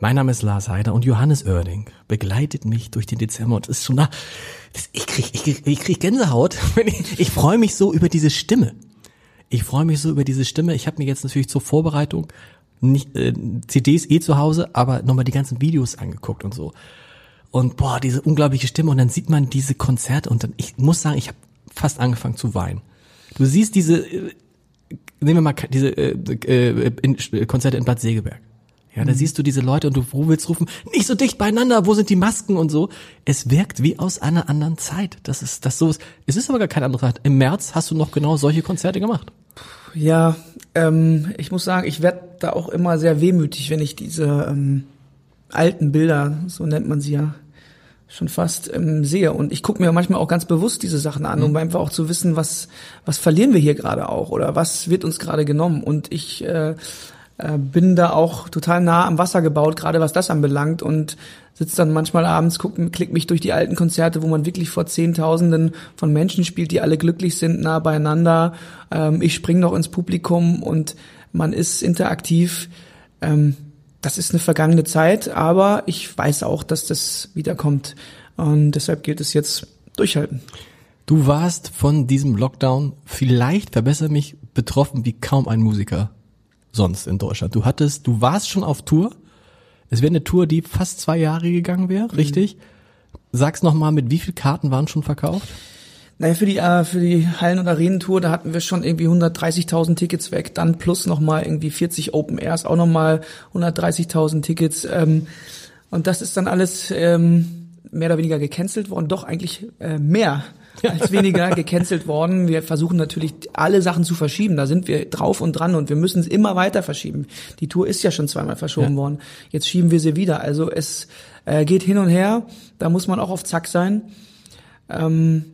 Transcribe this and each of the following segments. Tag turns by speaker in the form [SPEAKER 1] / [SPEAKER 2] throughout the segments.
[SPEAKER 1] Mein Name ist Lars Heider und Johannes Oerding begleitet mich durch den Dezember und ist schon da. Ich krieg, ich krieg, ich krieg Gänsehaut. Ich, ich freue mich so über diese Stimme. Ich freue mich so über diese Stimme. Ich habe mir jetzt natürlich zur Vorbereitung nicht äh, CDs eh zu Hause, aber nochmal die ganzen Videos angeguckt und so. Und boah, diese unglaubliche Stimme und dann sieht man diese Konzerte und dann, ich muss sagen, ich habe fast angefangen zu weinen. Du siehst diese, äh, nehmen wir mal diese äh, äh, in, Konzerte in Bad Segeberg. Ja, da mhm. siehst du diese Leute und du willst rufen, nicht so dicht beieinander, wo sind die Masken und so. Es wirkt wie aus einer anderen Zeit. Das ist das so ist. Es ist aber gar keine andere Zeit. Im März hast du noch genau solche Konzerte gemacht.
[SPEAKER 2] Ja, ähm, ich muss sagen, ich werde da auch immer sehr wehmütig, wenn ich diese ähm, alten Bilder, so nennt man sie ja, schon fast ähm, sehe. Und ich gucke mir manchmal auch ganz bewusst diese Sachen an, um mhm. einfach auch zu wissen, was, was verlieren wir hier gerade auch oder was wird uns gerade genommen. Und ich äh, äh, bin da auch total nah am Wasser gebaut, gerade was das anbelangt und sitze dann manchmal abends, guck, klick mich durch die alten Konzerte, wo man wirklich vor Zehntausenden von Menschen spielt, die alle glücklich sind, nah beieinander. Ähm, ich spring noch ins Publikum und man ist interaktiv. Ähm, das ist eine vergangene Zeit, aber ich weiß auch, dass das wiederkommt. Und deshalb gilt es jetzt durchhalten.
[SPEAKER 1] Du warst von diesem Lockdown vielleicht, verbessere mich, betroffen wie kaum ein Musiker sonst in Deutschland. Du hattest, du warst schon auf Tour. Es wäre eine Tour, die fast zwei Jahre gegangen wäre, mhm. richtig? Sag's nochmal, mit wie viel Karten waren schon verkauft?
[SPEAKER 2] Naja, für die, äh, für die Hallen- und Arenentour, da hatten wir schon irgendwie 130.000 Tickets weg, dann plus nochmal irgendwie 40 Open Airs, auch nochmal 130.000 Tickets. Ähm, und das ist dann alles ähm, mehr oder weniger gecancelt worden, doch eigentlich äh, mehr als weniger gecancelt worden. Wir versuchen natürlich alle Sachen zu verschieben. Da sind wir drauf und dran und wir müssen es immer weiter verschieben. Die Tour ist ja schon zweimal verschoben ja. worden. Jetzt schieben wir sie wieder. Also es äh, geht hin und her. Da muss man auch auf Zack sein. Ähm,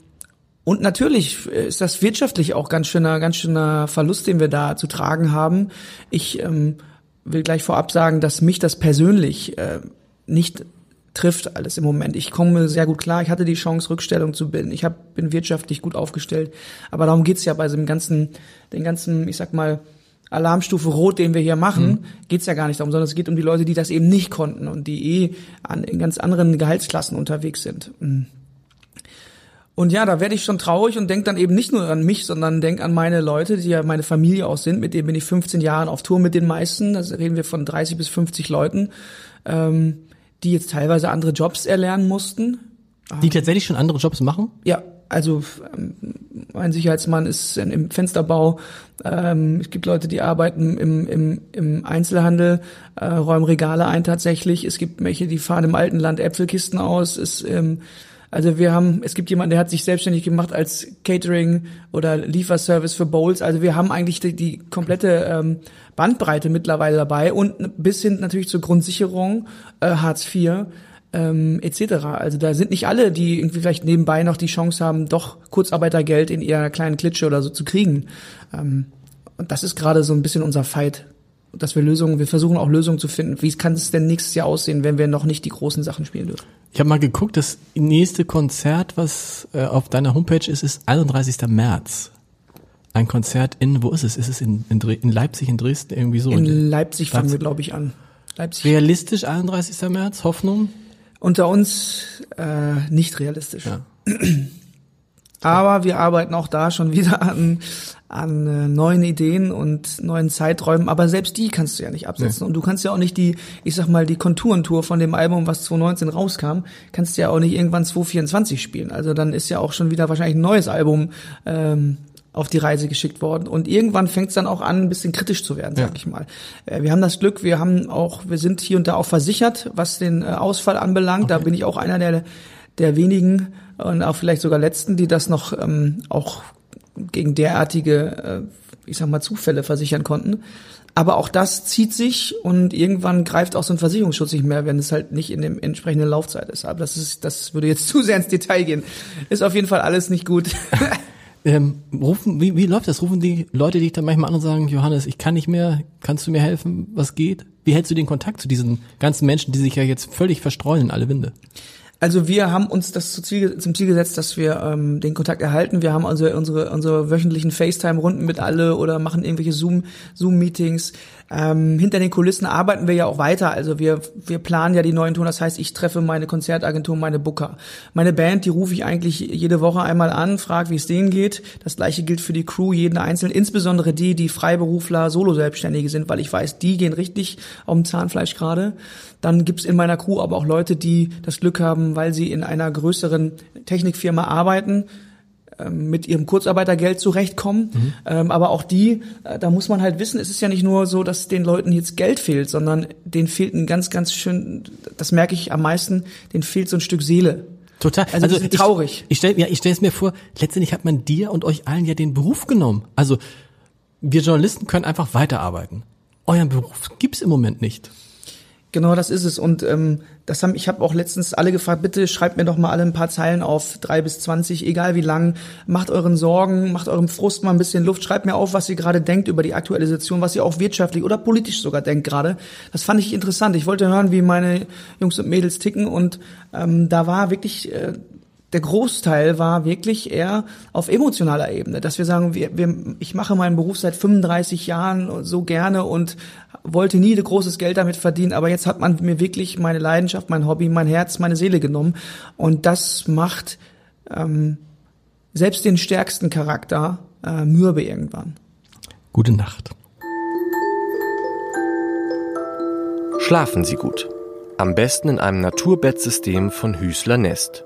[SPEAKER 2] und natürlich ist das wirtschaftlich auch ganz schöner, ganz schöner Verlust, den wir da zu tragen haben. Ich ähm, will gleich vorab sagen, dass mich das persönlich äh, nicht trifft alles im Moment. Ich komme sehr gut klar. Ich hatte die Chance, Rückstellung zu bilden. Ich hab, bin wirtschaftlich gut aufgestellt. Aber darum geht's ja bei dem ganzen, den ganzen, ich sag mal, Alarmstufe Rot, den wir hier machen, mhm. geht's ja gar nicht darum, sondern es geht um die Leute, die das eben nicht konnten und die eh an, in ganz anderen Gehaltsklassen unterwegs sind. Mhm. Und ja, da werde ich schon traurig und denk dann eben nicht nur an mich, sondern denk an meine Leute, die ja meine Familie auch sind. Mit denen bin ich 15 Jahre auf Tour mit den meisten. Da reden wir von 30 bis 50 Leuten. Ähm, die jetzt teilweise andere Jobs erlernen mussten.
[SPEAKER 1] Die tatsächlich schon andere Jobs machen?
[SPEAKER 2] Ja, also ähm, mein Sicherheitsmann ist im Fensterbau. Ähm, es gibt Leute, die arbeiten im, im, im Einzelhandel, äh, räumen Regale ein tatsächlich. Es gibt welche, die fahren im alten Land Äpfelkisten aus. Es, ähm, also wir haben, es gibt jemanden, der hat sich selbstständig gemacht als Catering oder Lieferservice für Bowls. Also wir haben eigentlich die, die komplette ähm, Bandbreite mittlerweile dabei und bis hin natürlich zur Grundsicherung, äh, Hartz IV ähm, etc. Also da sind nicht alle, die irgendwie vielleicht nebenbei noch die Chance haben, doch Kurzarbeitergeld in ihrer kleinen Klitsche oder so zu kriegen. Ähm, und das ist gerade so ein bisschen unser Fight dass wir Lösungen, wir versuchen auch Lösungen zu finden. Wie kann es denn nächstes Jahr aussehen, wenn wir noch nicht die großen Sachen spielen dürfen?
[SPEAKER 1] Ich habe mal geguckt, das nächste Konzert, was äh, auf deiner Homepage ist, ist 31. März. Ein Konzert in, wo ist es? Ist es in, in, in Leipzig, in Dresden, irgendwie so?
[SPEAKER 2] In Leipzig fangen wir, glaube ich, an.
[SPEAKER 1] Leipzig. Realistisch 31. März, Hoffnung?
[SPEAKER 2] Unter uns äh, nicht realistisch. Ja. Aber wir arbeiten auch da schon wieder an, an äh, neuen Ideen und neuen Zeiträumen. Aber selbst die kannst du ja nicht absetzen. Nee. Und du kannst ja auch nicht die, ich sag mal, die Konturentour von dem Album, was 2019 rauskam, kannst du ja auch nicht irgendwann 2024 spielen. Also dann ist ja auch schon wieder wahrscheinlich ein neues Album ähm, auf die Reise geschickt worden. Und irgendwann fängt es dann auch an, ein bisschen kritisch zu werden, sag ja. ich mal. Äh, wir haben das Glück, wir haben auch, wir sind hier und da auch versichert, was den äh, Ausfall anbelangt. Okay. Da bin ich auch einer der, der wenigen und auch vielleicht sogar letzten, die das noch ähm, auch gegen derartige, äh, ich sag mal, Zufälle versichern konnten. aber auch das zieht sich und irgendwann greift auch so ein Versicherungsschutz nicht mehr, wenn es halt nicht in dem entsprechenden Laufzeit ist. Aber das ist, das würde jetzt zu sehr ins Detail gehen. Ist auf jeden Fall alles nicht gut.
[SPEAKER 1] Ähm, rufen, wie, wie läuft das? Rufen die Leute dich dann manchmal an und sagen, Johannes, ich kann nicht mehr, kannst du mir helfen, was geht? Wie hältst du den Kontakt zu diesen ganzen Menschen, die sich ja jetzt völlig verstreuen in alle Winde?
[SPEAKER 2] Also wir haben uns das zum Ziel, zum Ziel gesetzt, dass wir ähm, den Kontakt erhalten. Wir haben also unsere, unsere wöchentlichen FaceTime-Runden mit alle oder machen irgendwelche Zoom, Zoom-Meetings. Ähm, hinter den Kulissen arbeiten wir ja auch weiter. Also wir, wir planen ja die neuen Touren. Das heißt, ich treffe meine Konzertagentur, meine Booker. Meine Band, die rufe ich eigentlich jede Woche einmal an, frage, wie es denen geht. Das gleiche gilt für die Crew, jeden einzelnen. Insbesondere die, die Freiberufler, Solo-Selbstständige sind, weil ich weiß, die gehen richtig auf dem Zahnfleisch gerade. Dann gibt's in meiner Crew aber auch Leute, die das Glück haben, weil sie in einer größeren Technikfirma arbeiten, ähm, mit ihrem Kurzarbeitergeld zurechtkommen. Mhm. Ähm, aber auch die, äh, da muss man halt wissen, es ist ja nicht nur so, dass den Leuten jetzt Geld fehlt, sondern denen fehlt ein ganz, ganz schön, das merke ich am meisten, denen fehlt so ein Stück Seele.
[SPEAKER 1] Total.
[SPEAKER 2] Also, also ich, traurig.
[SPEAKER 1] Ich stelle ja, ich stell es mir vor, letztendlich hat man dir und euch allen ja den Beruf genommen. Also wir Journalisten können einfach weiterarbeiten. Euren Beruf gibt's im Moment nicht.
[SPEAKER 2] Genau, das ist es. Und ähm, das haben, ich habe auch letztens alle gefragt, bitte schreibt mir doch mal alle ein paar Zeilen auf, drei bis zwanzig, egal wie lang. Macht euren Sorgen, macht eurem Frust mal ein bisschen Luft. Schreibt mir auf, was ihr gerade denkt über die aktuelle Situation, was ihr auch wirtschaftlich oder politisch sogar denkt gerade. Das fand ich interessant. Ich wollte hören, wie meine Jungs und Mädels ticken. Und ähm, da war wirklich äh, der Großteil war wirklich eher auf emotionaler Ebene, dass wir sagen, wir, wir, ich mache meinen Beruf seit 35 Jahren so gerne und wollte nie großes Geld damit verdienen, aber jetzt hat man mir wirklich meine Leidenschaft, mein Hobby, mein Herz, meine Seele genommen und das macht ähm, selbst den stärksten Charakter äh, mürbe irgendwann.
[SPEAKER 1] Gute Nacht.
[SPEAKER 3] Schlafen Sie gut. Am besten in einem Naturbettsystem von Hüßler Nest.